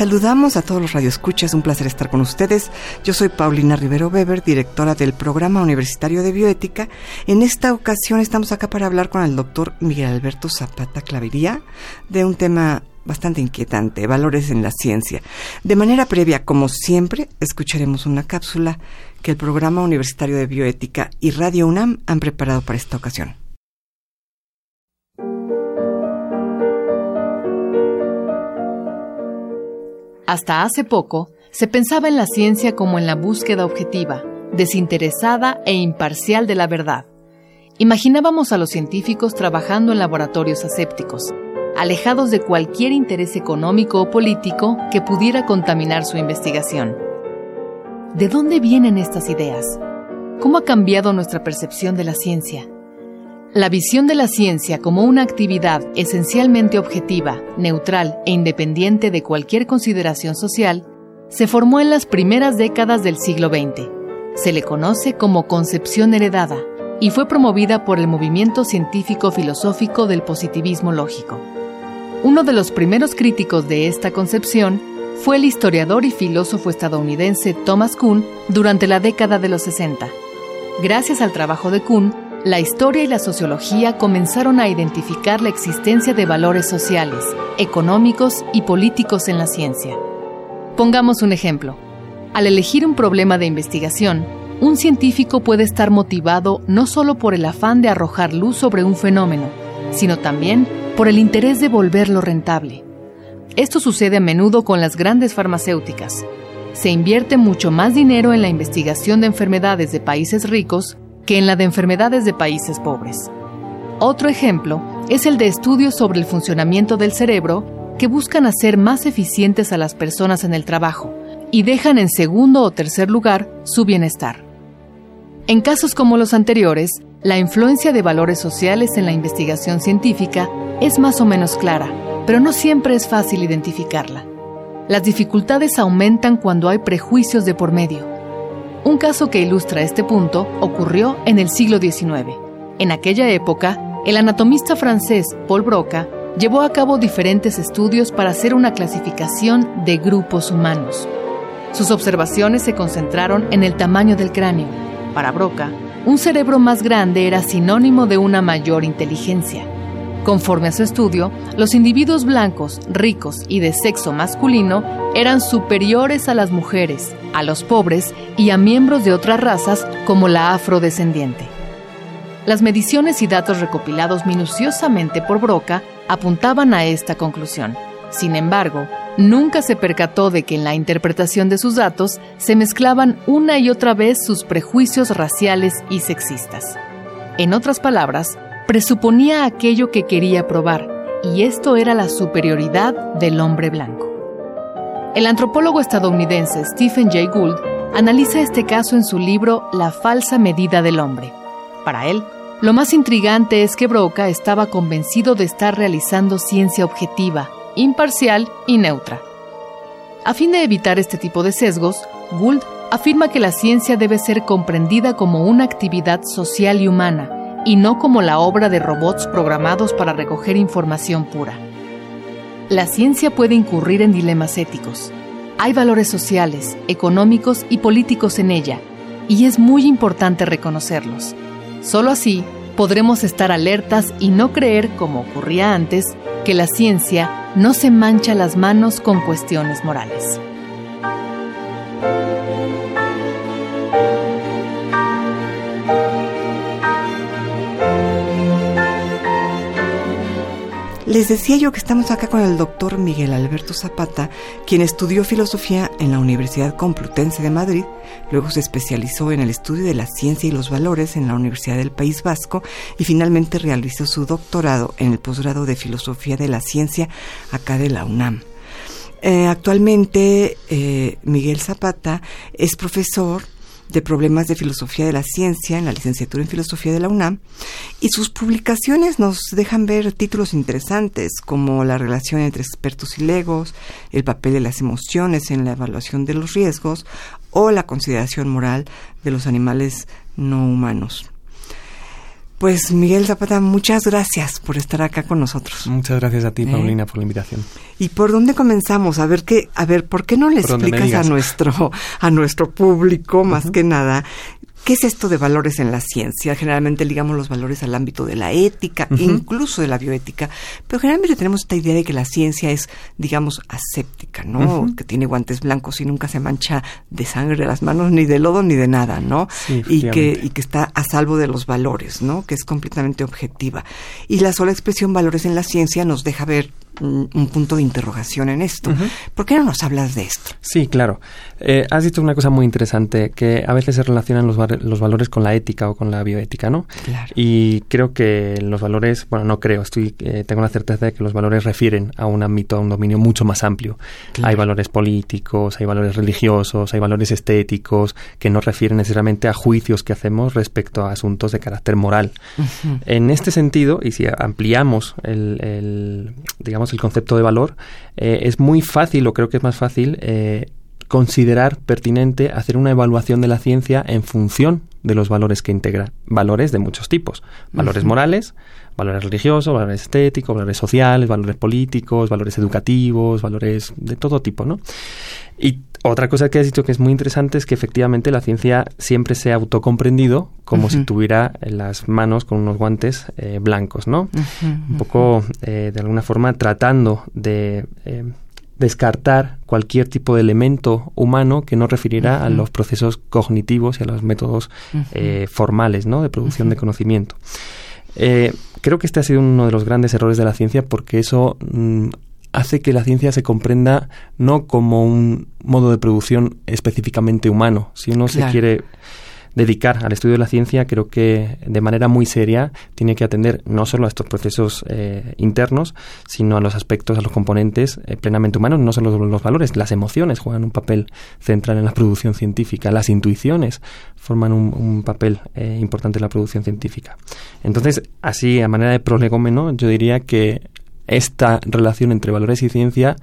Saludamos a todos los radioescuchas, un placer estar con ustedes. Yo soy Paulina Rivero Weber, directora del Programa Universitario de Bioética. En esta ocasión estamos acá para hablar con el doctor Miguel Alberto Zapata Clavería de un tema bastante inquietante, valores en la ciencia. De manera previa, como siempre, escucharemos una cápsula que el Programa Universitario de Bioética y Radio UNAM han preparado para esta ocasión. Hasta hace poco, se pensaba en la ciencia como en la búsqueda objetiva, desinteresada e imparcial de la verdad. Imaginábamos a los científicos trabajando en laboratorios asépticos, alejados de cualquier interés económico o político que pudiera contaminar su investigación. ¿De dónde vienen estas ideas? ¿Cómo ha cambiado nuestra percepción de la ciencia? La visión de la ciencia como una actividad esencialmente objetiva, neutral e independiente de cualquier consideración social se formó en las primeras décadas del siglo XX. Se le conoce como concepción heredada y fue promovida por el movimiento científico-filosófico del positivismo lógico. Uno de los primeros críticos de esta concepción fue el historiador y filósofo estadounidense Thomas Kuhn durante la década de los 60. Gracias al trabajo de Kuhn, la historia y la sociología comenzaron a identificar la existencia de valores sociales, económicos y políticos en la ciencia. Pongamos un ejemplo. Al elegir un problema de investigación, un científico puede estar motivado no solo por el afán de arrojar luz sobre un fenómeno, sino también por el interés de volverlo rentable. Esto sucede a menudo con las grandes farmacéuticas. Se invierte mucho más dinero en la investigación de enfermedades de países ricos que en la de enfermedades de países pobres. Otro ejemplo es el de estudios sobre el funcionamiento del cerebro que buscan hacer más eficientes a las personas en el trabajo y dejan en segundo o tercer lugar su bienestar. En casos como los anteriores, la influencia de valores sociales en la investigación científica es más o menos clara, pero no siempre es fácil identificarla. Las dificultades aumentan cuando hay prejuicios de por medio un caso que ilustra este punto ocurrió en el siglo XIX. En aquella época, el anatomista francés Paul Broca llevó a cabo diferentes estudios para hacer una clasificación de grupos humanos. Sus observaciones se concentraron en el tamaño del cráneo. Para Broca, un cerebro más grande era sinónimo de una mayor inteligencia. Conforme a su estudio, los individuos blancos, ricos y de sexo masculino eran superiores a las mujeres, a los pobres y a miembros de otras razas como la afrodescendiente. Las mediciones y datos recopilados minuciosamente por Broca apuntaban a esta conclusión. Sin embargo, nunca se percató de que en la interpretación de sus datos se mezclaban una y otra vez sus prejuicios raciales y sexistas. En otras palabras, presuponía aquello que quería probar, y esto era la superioridad del hombre blanco. El antropólogo estadounidense Stephen Jay Gould analiza este caso en su libro La falsa medida del hombre. Para él, lo más intrigante es que Broca estaba convencido de estar realizando ciencia objetiva, imparcial y neutra. A fin de evitar este tipo de sesgos, Gould afirma que la ciencia debe ser comprendida como una actividad social y humana, y no como la obra de robots programados para recoger información pura. La ciencia puede incurrir en dilemas éticos. Hay valores sociales, económicos y políticos en ella, y es muy importante reconocerlos. Solo así podremos estar alertas y no creer, como ocurría antes, que la ciencia no se mancha las manos con cuestiones morales. Les decía yo que estamos acá con el doctor Miguel Alberto Zapata, quien estudió filosofía en la Universidad Complutense de Madrid, luego se especializó en el estudio de la ciencia y los valores en la Universidad del País Vasco y finalmente realizó su doctorado en el posgrado de filosofía de la ciencia acá de la UNAM. Eh, actualmente eh, Miguel Zapata es profesor de problemas de filosofía de la ciencia en la licenciatura en filosofía de la UNAM y sus publicaciones nos dejan ver títulos interesantes como la relación entre expertos y legos, el papel de las emociones en la evaluación de los riesgos o la consideración moral de los animales no humanos. Pues Miguel Zapata, muchas gracias por estar acá con nosotros. Muchas gracias a ti, ¿Eh? Paulina, por la invitación. ¿Y por dónde comenzamos? A ver qué, a ver, ¿por qué no le explicas a nuestro, a nuestro público, más que nada, ¿Qué es esto de valores en la ciencia? Generalmente ligamos los valores al ámbito de la ética, incluso de la bioética, pero generalmente tenemos esta idea de que la ciencia es, digamos, aséptica, ¿no? Que tiene guantes blancos y nunca se mancha de sangre de las manos, ni de lodo, ni de nada, ¿no? y, que, y que está a salvo de los valores, ¿no? Que es completamente objetiva. Y la sola expresión valores en la ciencia nos deja ver un, punto de interrogación en esto. ¿Por qué no nos hablas de esto? Sí, claro. Eh, has dicho una cosa muy interesante, que a veces se relacionan los, los valores con la ética o con la bioética, ¿no? Claro. Y creo que los valores, bueno, no creo, estoy, eh, tengo la certeza de que los valores refieren a un ámbito, a un dominio mucho más amplio. Hay valores políticos, hay valores religiosos, hay valores estéticos, que no refieren necesariamente a juicios que hacemos respecto a asuntos de carácter moral. En este sentido, y si ampliamos el, el digamos, el concepto de valor, eh, es muy fácil, o creo que es más fácil, eh, considerar pertinente hacer una evaluación de la ciencia en función de los valores que integra. Valores de muchos tipos. Valores morales, valores religiosos, valores estéticos, valores sociales, valores políticos, valores educativos, valores de todo tipo, ¿no? Y otra cosa que has dicho que es muy interesante es que efectivamente la ciencia siempre se ha autocomprendido como si tuviera las manos con unos guantes eh, blancos, ¿no? Un poco, de alguna forma, tratando de descartar cualquier tipo de elemento humano que no refiriera a los procesos cognitivos y a los métodos eh, formales ¿no? de producción de conocimiento. Eh, creo que este ha sido uno de los grandes errores de la ciencia porque eso mm, hace que la ciencia se comprenda no como un modo de producción específicamente humano. Si uno se quiere dedicar al estudio de la ciencia, creo que de manera muy seria tiene que atender no solo a estos procesos eh, internos, sino a los aspectos, a los componentes eh, plenamente humanos, no solo los valores, las emociones juegan un papel central en la producción científica, las intuiciones forman un, papel eh, importante en la producción científica. Entonces, así, a manera de prolegómeno, yo diría que esta relación entre valores y ciencia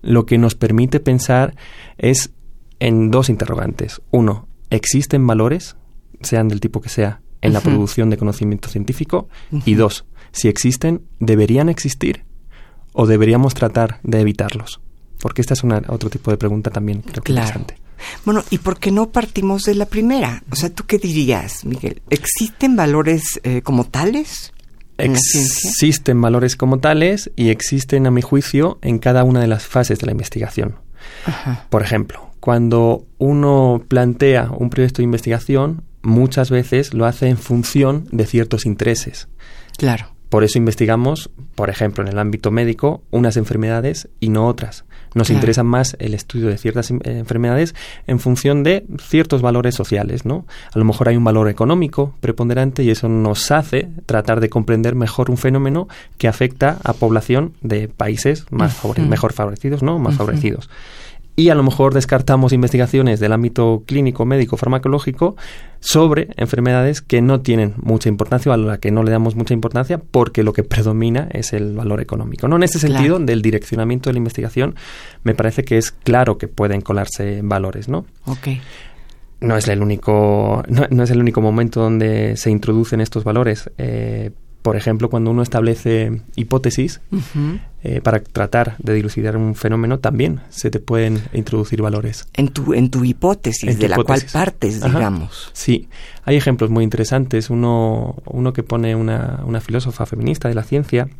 lo que nos permite pensar es en dos interrogantes. Uno, ¿existen valores, sean del tipo que sea, en la producción de conocimiento científico? Y dos, si existen, ¿deberían existir o deberíamos tratar de evitarlos? Porque esta es una, otro tipo de pregunta también creo que interesante. Bueno, ¿y por qué no partimos de la primera? O sea, ¿tú qué dirías, Miguel? ¿Existen valores eh, como tales? Existen valores como tales y existen, a mi juicio, en cada una de las fases de la investigación. Por ejemplo, cuando uno plantea un proyecto de investigación, muchas veces lo hace en función de ciertos intereses. Claro. Por eso investigamos, por ejemplo, en el ámbito médico, unas enfermedades y no otras. Nos interesa más el estudio de ciertas eh, enfermedades en función de ciertos valores sociales, ¿no? A lo mejor hay un valor económico preponderante y eso nos hace tratar de comprender mejor un fenómeno que afecta a población de países más mejor favorecidos, ¿no? Más favorecidos y a lo mejor descartamos investigaciones del ámbito clínico, médico, farmacológico sobre enfermedades que no tienen mucha importancia o a las que no le damos mucha importancia porque lo que predomina es el valor económico. ¿no? En este sentido, del direccionamiento de la investigación, me parece que es claro que pueden colarse valores, ¿no? Okay no es el único no, es el único momento donde se introducen estos valores eh, por ejemplo, cuando uno establece hipótesis eh, para tratar de dilucidar un fenómeno, también se te pueden introducir valores. En tu, en tu hipótesis, de la cual partes, digamos. Sí, hay ejemplos muy interesantes. Uno, uno que pone una, una filósofa feminista de la ciencia,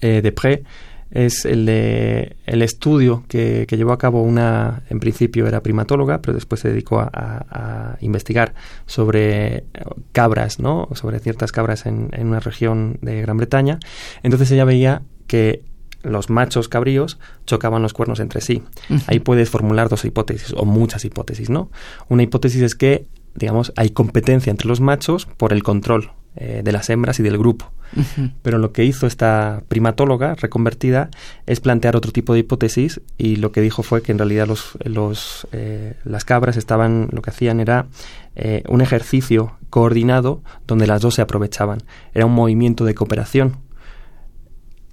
eh, Depré, es el de el estudio que, que, llevó a cabo una, en principio era primatóloga, pero después se dedicó a, a, investigar sobre cabras, ¿no? Sobre ciertas cabras en, en, una región de Gran Bretaña. Entonces ella veía que los machos cabríos chocaban los cuernos entre sí. Ahí puedes formular dos hipótesis o muchas hipótesis, ¿no? Una hipótesis es que, digamos, hay competencia entre los machos por el control eh, de las hembras y del grupo. Pero lo que hizo esta primatóloga reconvertida es plantear otro tipo de hipótesis y lo que dijo fue que en realidad los, los, eh, las cabras estaban, lo que hacían era eh, un ejercicio coordinado donde las dos se aprovechaban. Era un movimiento de cooperación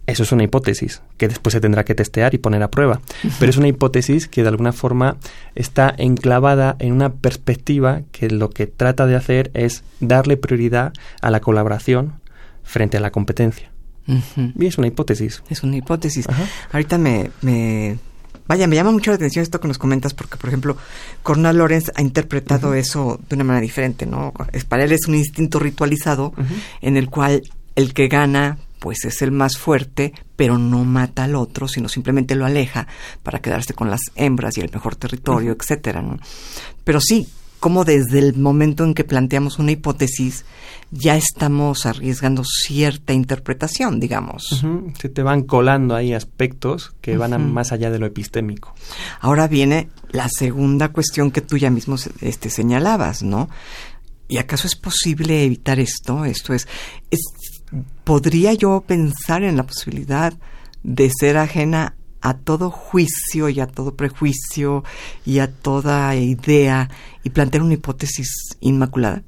eso es una hipótesis que después se tendrá que testear y poner a prueba. Pero es una hipótesis que de alguna forma está enclavada en una perspectiva que lo que trata de hacer es darle prioridad a la colaboración frente a la competencia. Y es una hipótesis. Es una hipótesis. Ahorita me, me, Vaya, me llama mucho la atención esto que nos comentas porque, por ejemplo, Cornel Lorenz ha interpretado eso de una manera diferente, ¿no? Para él es un instinto ritualizado en el cual el que gana pues es el más fuerte, pero no mata al otro, sino simplemente lo aleja para quedarse con las hembras y el mejor territorio, etcétera, ¿no? Pero sí, como desde el momento en que planteamos una hipótesis ya estamos arriesgando cierta interpretación, digamos. Se te van colando ahí aspectos que van más allá de lo epistémico. Ahora viene la segunda cuestión que tú ya mismo este, señalabas, ¿no? ¿Y acaso es posible evitar esto? Esto es, es ¿podría yo pensar en la posibilidad de ser ajena a todo juicio y a todo prejuicio y a toda idea y plantear una hipótesis inmaculada?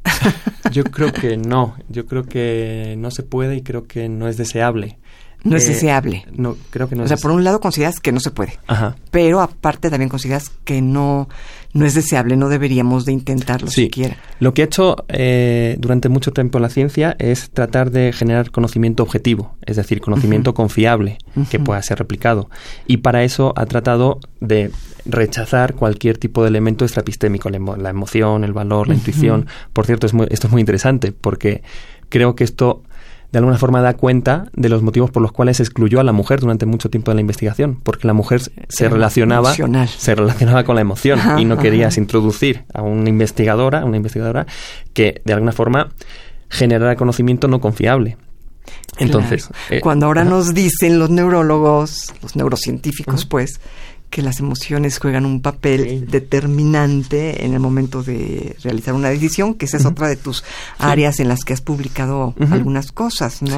Yo creo que no, yo creo que no se puede y creo que no es deseable. No es eh, deseable. No, creo que no. O sea, por un lado consideras que no se puede. Ajá. Pero aparte también consideras que no, no es deseable, no deberíamos de intentarlo siquiera. Lo que ha hecho eh, durante mucho tiempo la ciencia es tratar de generar conocimiento objetivo, es decir, conocimiento confiable que pueda ser replicado. Y para eso ha tratado de rechazar cualquier tipo de elemento extrapistémico, la, emoción, el valor, la intuición. Por cierto, es esto es muy interesante porque creo que esto de alguna forma da cuenta de los motivos por los cuales excluyó a la mujer durante mucho tiempo de la investigación, porque la mujer se relacionaba se relacionaba con la emoción y no querías introducir a una investigadora, una investigadora que de alguna forma generara conocimiento no confiable. Entonces, eh, cuando ahora nos dicen los neurólogos, los neurocientíficos, pues, que las emociones juegan un papel determinante en el momento de realizar una decisión, que esa es otra de tus áreas en las que has publicado algunas cosas, ¿no?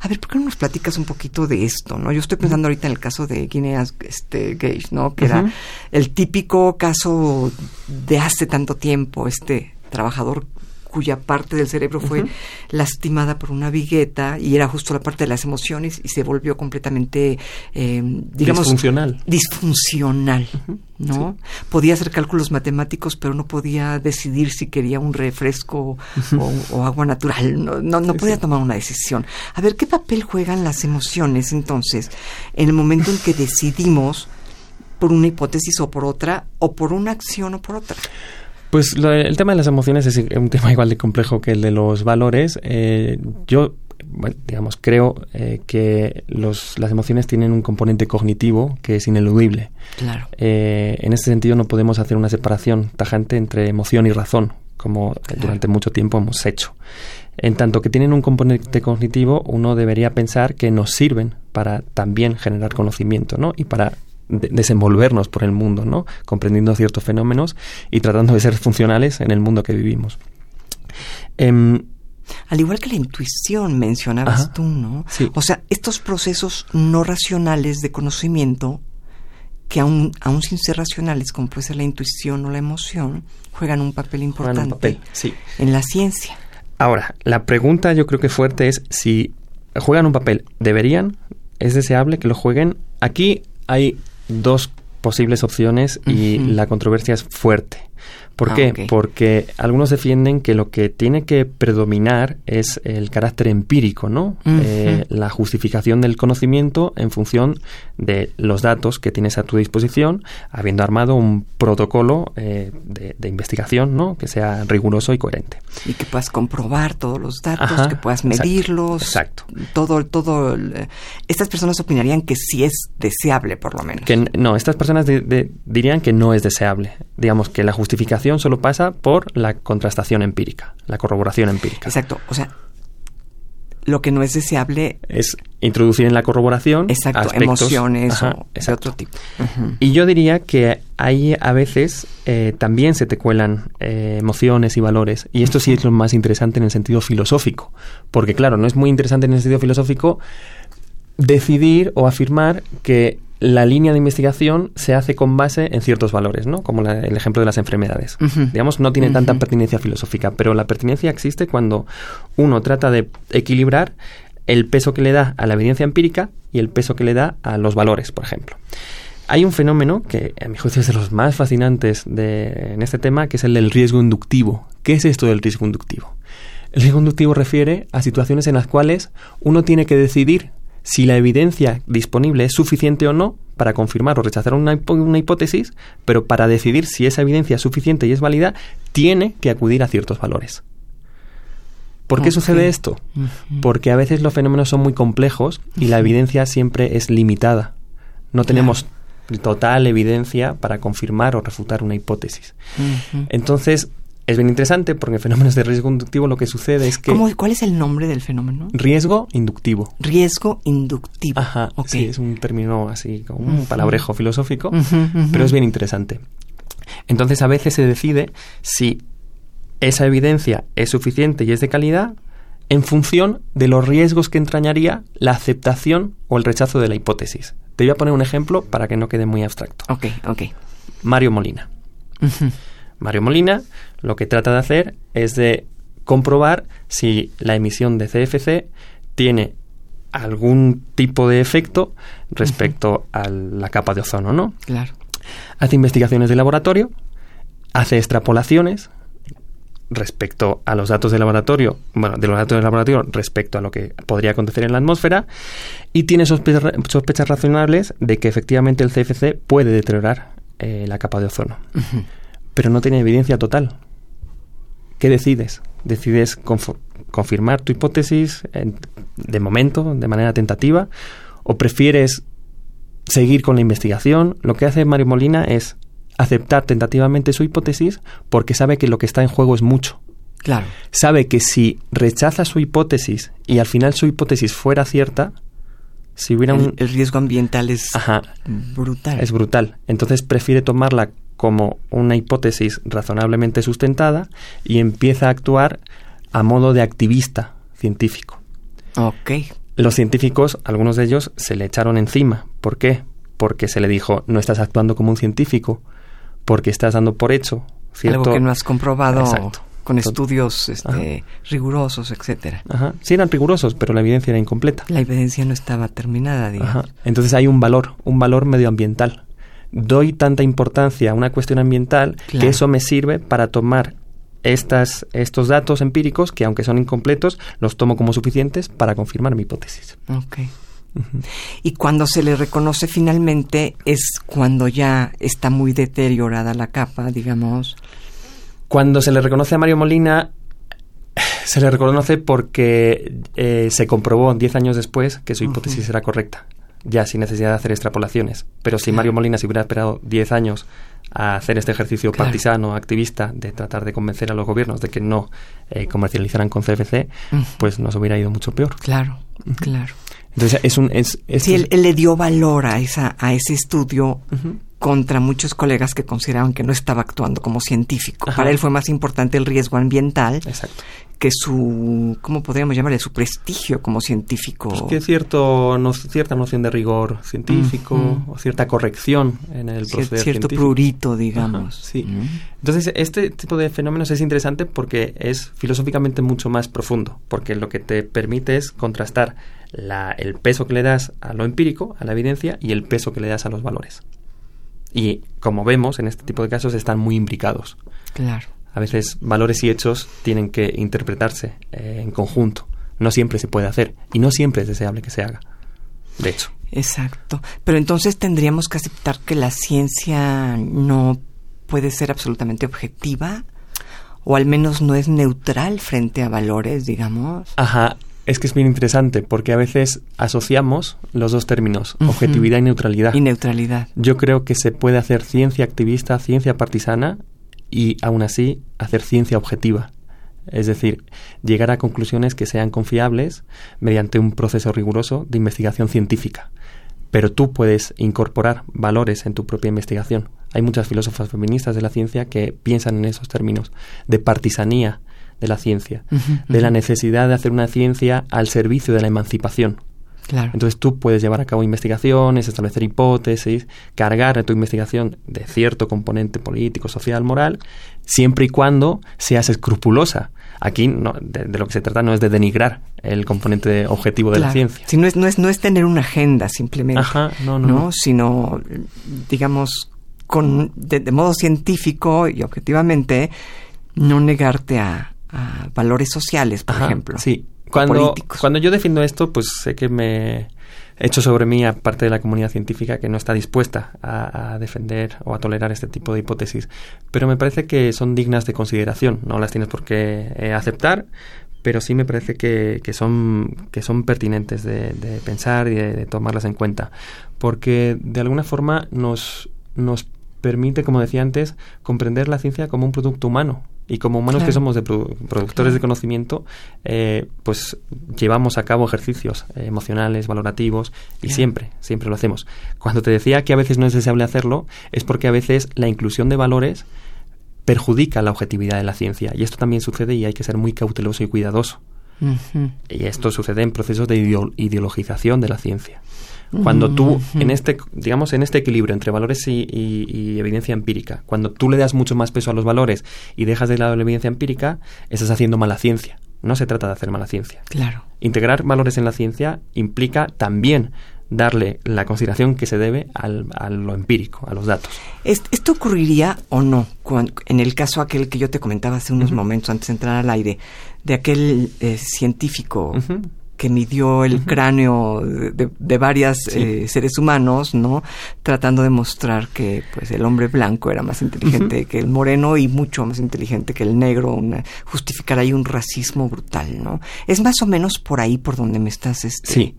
A ver, ¿por qué no nos platicas un poquito de esto, no? Yo estoy pensando ahorita en el caso de Guinea este, Gage, ¿no? Que era el típico caso de hace tanto tiempo, este trabajador cuya parte del cerebro fue lastimada por una vigueta y era justo la parte de las emociones y se volvió completamente, eh, digamos, disfuncional. Disfuncional, ¿no? Podía hacer cálculos matemáticos, pero no podía decidir si quería un refresco o, agua natural. No, no, podía tomar una decisión. A ver, ¿qué papel juegan las emociones entonces en el momento en que decidimos por una hipótesis o por otra, o por una acción o por otra? Pues el tema de las emociones es un tema igual de complejo que el de los valores. Eh, yo, digamos, creo eh, que los, las emociones tienen un componente cognitivo que es ineludible. Claro. Eh, en ese sentido no podemos hacer una separación tajante entre emoción y razón, como durante mucho tiempo hemos hecho. En tanto que tienen un componente cognitivo, uno debería pensar que nos sirven para también generar conocimiento, ¿no? Y para desenvolvernos por el mundo, ¿no? Comprendiendo ciertos fenómenos y tratando de ser funcionales en el mundo que vivimos. Em, al igual que la intuición mencionabas tú, ¿no? O sea, estos procesos no racionales de conocimiento, que aún, aún sin ser racionales, como puede ser la intuición o la emoción, juegan un papel importante en la ciencia. Ahora, la pregunta yo creo que fuerte es si juegan un papel, ¿deberían? ¿Es deseable que lo jueguen? Aquí hay dos posibles opciones y la controversia es fuerte. ¿Por ah, qué? Porque algunos defienden que lo que tiene que predominar es el carácter empírico, ¿no? Eh, la justificación del conocimiento en función de los datos que tienes a tu disposición, habiendo armado un protocolo eh, de, investigación, ¿no? Que sea riguroso y coherente. Y que puedas comprobar todos los datos, que puedas medirlos. Exacto. Todo, todo. estas personas opinarían que sí es deseable, por lo menos. Que no, estas personas dirían que no es deseable. Digamos que la justificación solo pasa por la contrastación empírica, la corroboración empírica. Exacto. O sea, lo que no es deseable es introducir en la corroboración exacto, emociones o de otro tipo. Y yo diría que ahí a veces eh, también se te cuelan eh, emociones y valores. Y esto sí es lo más interesante en el sentido filosófico. Porque claro, no es muy interesante en el sentido filosófico decidir o afirmar que la línea de investigación se hace con base en ciertos valores, ¿no? Como el ejemplo de las enfermedades. Digamos, no tiene tanta pertinencia filosófica, pero la pertinencia existe cuando uno trata de equilibrar el peso que le da a la evidencia empírica y el peso que le da a los valores, por ejemplo. Hay un fenómeno que, a mi juicio, es de los más fascinantes de, en este tema, que es el del riesgo inductivo. ¿Qué es esto del riesgo inductivo? El riesgo inductivo refiere a situaciones en las cuales uno tiene que decidir si la evidencia disponible es suficiente o no para confirmar o rechazar una, hipótesis, pero para decidir si esa evidencia es suficiente y es válida, tiene que acudir a ciertos valores. ¿Por qué sucede esto? Porque a veces los fenómenos son muy complejos y la evidencia siempre es limitada. No tenemos total evidencia para confirmar o refutar una hipótesis. Entonces, es bien interesante porque en fenómenos de riesgo inductivo lo que sucede es que... ¿Cuál es el nombre del fenómeno? Riesgo inductivo. Riesgo inductivo. Ajá, sí, es un término así, como un palabrejo filosófico, pero es bien interesante. Entonces a veces se decide si esa evidencia es suficiente y es de calidad en función de los riesgos que entrañaría la aceptación o el rechazo de la hipótesis. Te voy a poner un ejemplo para que no quede muy abstracto. Ok, ok. Mario Molina. Mario Molina lo que trata de hacer es de comprobar si la emisión de CFC tiene algún tipo de efecto respecto a la capa de ozono, ¿no? Claro. Hace investigaciones de laboratorio, hace extrapolaciones respecto a los datos de laboratorio, bueno, de los datos del laboratorio respecto a lo que podría acontecer en la atmósfera y tiene sospechas, razonables de que efectivamente el CFC puede deteriorar eh, la capa de ozono pero no tiene evidencia total. ¿Qué decides? ¿Decides confirmar tu hipótesis de momento, de manera tentativa? ¿O prefieres seguir con la investigación? Lo que hace Mario Molina es aceptar tentativamente su hipótesis porque sabe que lo que está en juego es mucho. Claro. Sabe que si rechaza su hipótesis y al final su hipótesis fuera cierta, si hubiera un... El riesgo ambiental es brutal. Es brutal. Entonces prefiere tomarla como una hipótesis razonablemente sustentada y empieza a actuar a modo de activista científico. Ok. Los científicos, algunos de ellos, se le echaron encima. ¿Por qué? Porque se le dijo, no estás actuando como un científico, porque estás dando por hecho. ¿cierto? Algo que no has comprobado con estudios este, rigurosos, etcétera. Ajá. Sí eran rigurosos, pero la evidencia era incompleta. La evidencia no estaba terminada, digamos. Entonces hay un valor, un valor medioambiental doy tanta importancia a una cuestión ambiental que eso me sirve para tomar estas, estos datos empíricos, que aunque son incompletos, los tomo como suficientes para confirmar mi hipótesis. Y cuando se le reconoce finalmente es cuando ya está muy deteriorada la capa, digamos. Cuando se le reconoce a Mario Molina, se le reconoce porque eh, se comprobó 10 años después que su hipótesis era correcta ya sin necesidad de hacer extrapolaciones. Pero si Mario Molina se hubiera esperado 10 años a hacer este ejercicio partisano, activista, de tratar de convencer a los gobiernos de que no eh, comercializaran con CFC, pues nos hubiera ido mucho peor. Claro, claro. Entonces es un... Es, sí, él, le dio valor a, esa, a ese estudio contra muchos colegas que consideraban que no estaba actuando como científico. Para él fue más importante el riesgo ambiental Exacto que su, ¿cómo podríamos llamarle? Su prestigio como científico. Pues que cierto, no, cierta noción de rigor científico, o cierta corrección en el proceso Cierto prurito, digamos. sí. Entonces, este tipo de fenómenos es interesante porque es filosóficamente mucho más profundo, porque lo que te permite es contrastar la, el peso que le das a lo empírico, a la evidencia, y el peso que le das a los valores. Y como vemos, en este tipo de casos están muy imbricados. Claro a veces valores y hechos tienen que interpretarse eh, en conjunto. No siempre se puede hacer y no siempre es deseable que se haga. De hecho. Exacto. Pero entonces tendríamos que aceptar que la ciencia no puede ser absolutamente objetiva o al menos no es neutral frente a valores, digamos. Ajá. Es que es bien interesante porque a veces asociamos los dos términos, objetividad y neutralidad. Y neutralidad. Yo creo que se puede hacer ciencia activista, ciencia partisana y aún así hacer ciencia objetiva. es decir, llegar a conclusiones que sean confiables mediante un proceso riguroso de investigación científica. Pero tú puedes incorporar valores en tu propia investigación. Hay muchas filósofas feministas de la ciencia que piensan en esos términos de partisanía de la ciencia, de la necesidad de hacer una ciencia al servicio de la emancipación. Entonces tú puedes llevar a cabo investigaciones, establecer hipótesis, cargar tu investigación de cierto componente político, social, moral, siempre y cuando seas escrupulosa. Aquí no, de, lo que se trata no es de denigrar el componente objetivo de la ciencia. Si no, es, no, es, no es tener una agenda simplemente, no, no, sino, digamos, con, de, modo científico y objetivamente, no negarte a, valores sociales, por ejemplo. Sí, cuando, cuando yo defiendo esto, pues sé que me hecho sobre mí a parte de la comunidad científica que no está dispuesta a, defender o a tolerar este tipo de hipótesis. Pero me parece que son dignas de consideración. No las tienes por qué eh, aceptar, pero sí me parece que, que, son, que son pertinentes de, pensar y de, tomarlas en cuenta. Porque de alguna forma nos, nos permite, como decía antes, comprender la ciencia como un producto humano y como humanos que somos de productores de conocimiento, eh, pues llevamos a cabo ejercicios eh, emocionales, valorativos, y siempre, siempre lo hacemos. Cuando te decía que a veces no es deseable hacerlo, es porque a veces la inclusión de valores perjudica la objetividad de la ciencia. Y esto también sucede y hay que ser muy cauteloso y cuidadoso. Y esto sucede en procesos de ideologización de la ciencia. Cuando tú, en este, digamos, en este equilibrio entre valores y, evidencia empírica, cuando tú le das mucho más peso a los valores y dejas de lado la evidencia empírica, estás haciendo mala ciencia. No se trata de hacer mala ciencia. Claro. Integrar valores en la ciencia implica también darle la consideración que se debe al, a lo empírico, a los datos. ¿Esto ocurriría o no en el caso aquel que yo te comentaba hace unos momentos antes de entrar al aire, de aquel eh, científico que midió el cráneo de, de varias eh, seres humanos, ¿no? Tratando de mostrar que pues el hombre blanco era más inteligente que el moreno y mucho más inteligente que el negro, una, justificar ahí un racismo brutal, ¿no? Es más o menos por ahí por donde me estás este, Sí.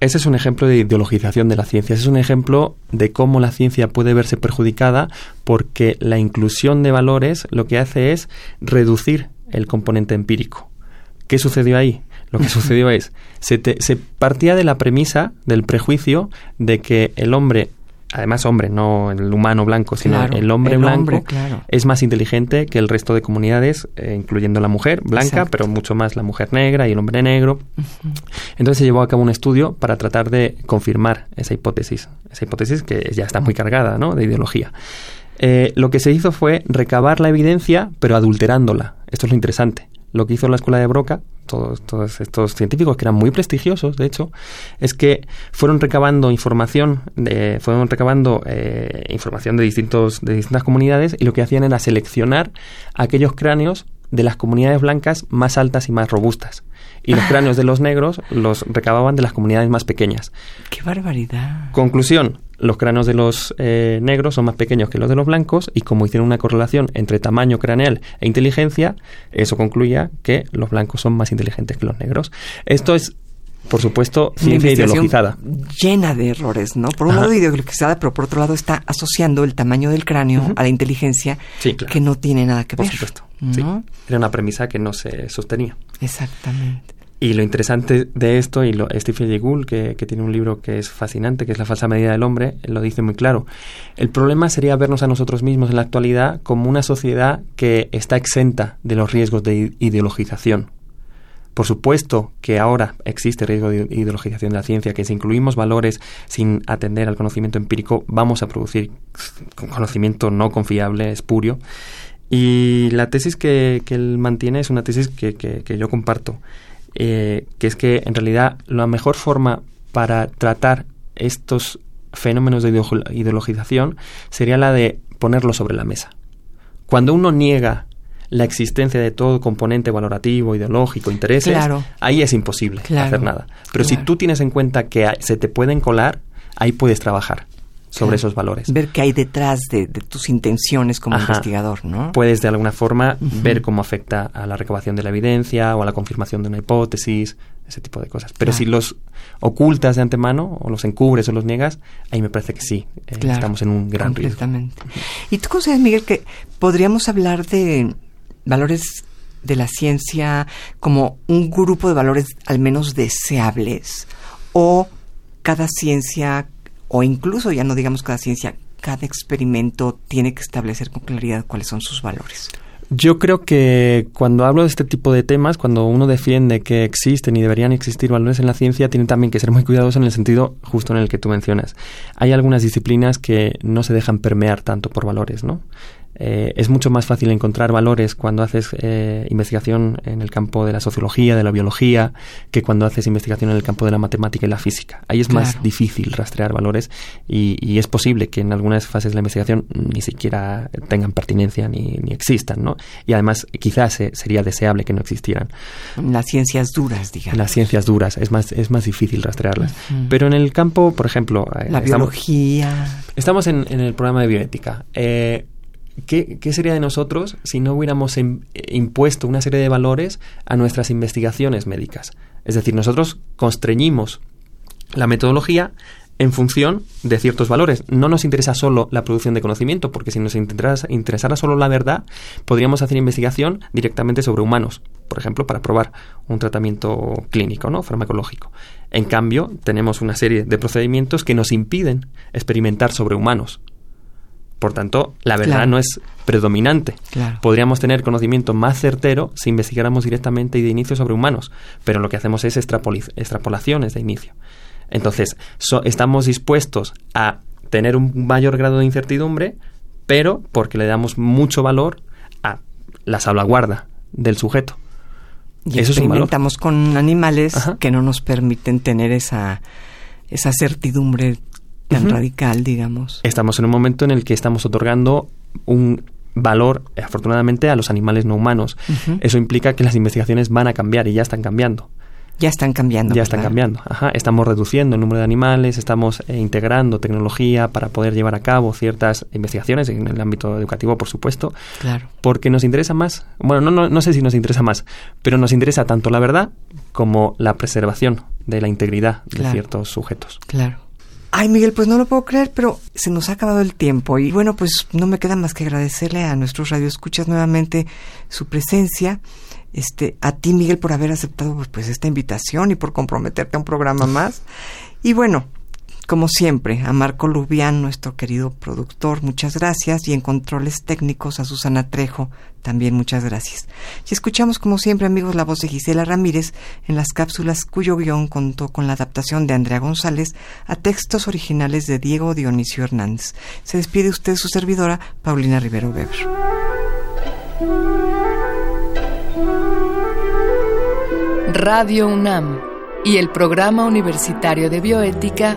Ese es un ejemplo de ideologización de la ciencia. Ese es un ejemplo de cómo la ciencia puede verse perjudicada porque la inclusión de valores lo que hace es reducir el componente empírico. ¿Qué sucedió ahí? Lo que sucedió es, se, se partía de la premisa, del prejuicio, de que el hombre además hombre, no el humano blanco, sino el hombre blanco es más inteligente que el resto de comunidades, eh, incluyendo la mujer blanca, pero mucho más la mujer negra y el hombre negro. Entonces se llevó a cabo un estudio para tratar de confirmar esa hipótesis, esa hipótesis que ya está muy cargada ¿no? de ideología. Eh, lo que se hizo fue recabar la evidencia, pero adulterándola. Esto es lo interesante. Lo que hizo la escuela de Broca todos, estos científicos que eran muy prestigiosos, de hecho, es que fueron recabando información, de, fueron recabando eh, información de distintos de distintas comunidades y lo que hacían era seleccionar aquellos cráneos de las comunidades blancas más altas y más robustas. Y los cráneos de los negros los recababan de las comunidades más pequeñas. ¡Qué barbaridad! Conclusión, los cráneos de los eh, negros son más pequeños que los de los blancos y como hicieron una correlación entre tamaño craneal e inteligencia, eso concluía que los blancos son más inteligentes que los negros. Esto es por supuesto, ciencia ideologizada. Llena de errores, ¿no? Por un lado ideologizada, pero por otro lado está asociando el tamaño del cráneo a la inteligencia, que no tiene nada que ver. Por supuesto. Era una premisa que no se sostenía. Exactamente. Y lo interesante de esto, y lo, Stephen Jay Gould, que, que, tiene un libro que es fascinante, que es La falsa medida del hombre, lo dice muy claro. El problema sería vernos a nosotros mismos en la actualidad como una sociedad que está exenta de los riesgos de ideologización. Por supuesto que ahora existe riesgo de ideologización de la ciencia, que si incluimos valores sin atender al conocimiento empírico, vamos a producir conocimiento no confiable, espurio. Y la tesis que, que él mantiene es una tesis que, que yo comparto eh, que es que en realidad la mejor forma para tratar estos fenómenos de ideologización sería la de ponerlo sobre la mesa. Cuando uno niega la existencia de todo componente valorativo, ideológico, intereses, ahí es imposible hacer nada. Pero si tú tienes en cuenta que se te pueden colar, ahí puedes trabajar sobre esos valores. Ver qué hay detrás de, tus intenciones como investigador, ¿no? Puedes de alguna forma ver cómo afecta a la recabación de la evidencia o a la confirmación de una hipótesis, ese tipo de cosas. Pero si los ocultas de antemano o los encubres o los niegas, ahí me parece que sí, eh, estamos en un gran riesgo. ¿Y tú consideras, Miguel, que podríamos hablar de valores de la ciencia como un grupo de valores al menos deseables o cada ciencia o incluso ya no digamos cada ciencia, cada experimento tiene que establecer con claridad cuáles son sus valores. Yo creo que cuando hablo de este tipo de temas, cuando uno defiende que existen y deberían existir valores en la ciencia, tiene también que ser muy cuidadoso en el sentido justo en el que tú mencionas. Hay algunas disciplinas que no se dejan permear tanto por valores, ¿no? Eh, es mucho más fácil encontrar valores cuando haces eh, investigación en el campo de la sociología, de la biología, que cuando haces investigación en el campo de la matemática y la física. Ahí es más difícil rastrear valores y, es posible que en algunas fases de la investigación ni siquiera tengan pertinencia ni, existan, ¿no? Y además quizás sería deseable que no existieran. Las ciencias duras, digamos. Las ciencias duras, es más, es más difícil rastrearlas. Pero en el campo, por ejemplo... Eh, la biología... Estamos en, en, el programa de bioética. Eh, ¿Qué, sería de nosotros si no hubiéramos impuesto una serie de valores a nuestras investigaciones médicas? Es decir, nosotros constreñimos la metodología en función de ciertos valores. No nos interesa solo la producción de conocimiento, porque si nos interesara, solo la verdad, podríamos hacer investigación directamente sobre humanos, por ejemplo, para probar un tratamiento clínico, ¿no? farmacológico. En cambio, tenemos una serie de procedimientos que nos impiden experimentar sobre humanos. Por tanto, la verdad no es predominante. Podríamos tener conocimiento más certero si investigáramos directamente y de inicio sobre humanos, pero lo que hacemos es extrapolaciones de inicio. Entonces, estamos dispuestos a tener un mayor grado de incertidumbre, pero porque le damos mucho valor a la salvaguarda del sujeto. Y Eso experimentamos con animales que no nos permiten tener esa, esa certidumbre tan radical, digamos. Estamos en un momento en el que estamos otorgando un valor, afortunadamente, a los animales no humanos. Eso implica que las investigaciones van a cambiar y ya están cambiando. Ya están cambiando. Ya están cambiando. Ajá. Estamos reduciendo el número de animales, estamos eh, integrando tecnología para poder llevar a cabo ciertas investigaciones en el ámbito educativo, por supuesto. Claro. Porque nos interesa más, bueno, no, no, no sé si nos interesa más, pero nos interesa tanto la verdad como la preservación de la integridad de ciertos sujetos. Claro. Ay, Miguel, pues no lo puedo creer, pero se nos ha acabado el tiempo. Y bueno, pues no me queda más que agradecerle a nuestros radioescuchas nuevamente su presencia. Este, a ti, Miguel, por haber aceptado pues esta invitación y por comprometerte a un programa más. Y bueno, como siempre, a Marco Lubián, nuestro querido productor, muchas gracias. Y en controles técnicos a Susana Trejo, también muchas gracias. Y escuchamos, como siempre, amigos, la voz de Gisela Ramírez en las cápsulas cuyo guion contó con la adaptación de Andrea González a textos originales de Diego Dionisio Hernández. Se despide usted su servidora, Paulina Rivero Weber. Radio UNAM y el Programa Universitario de Bioética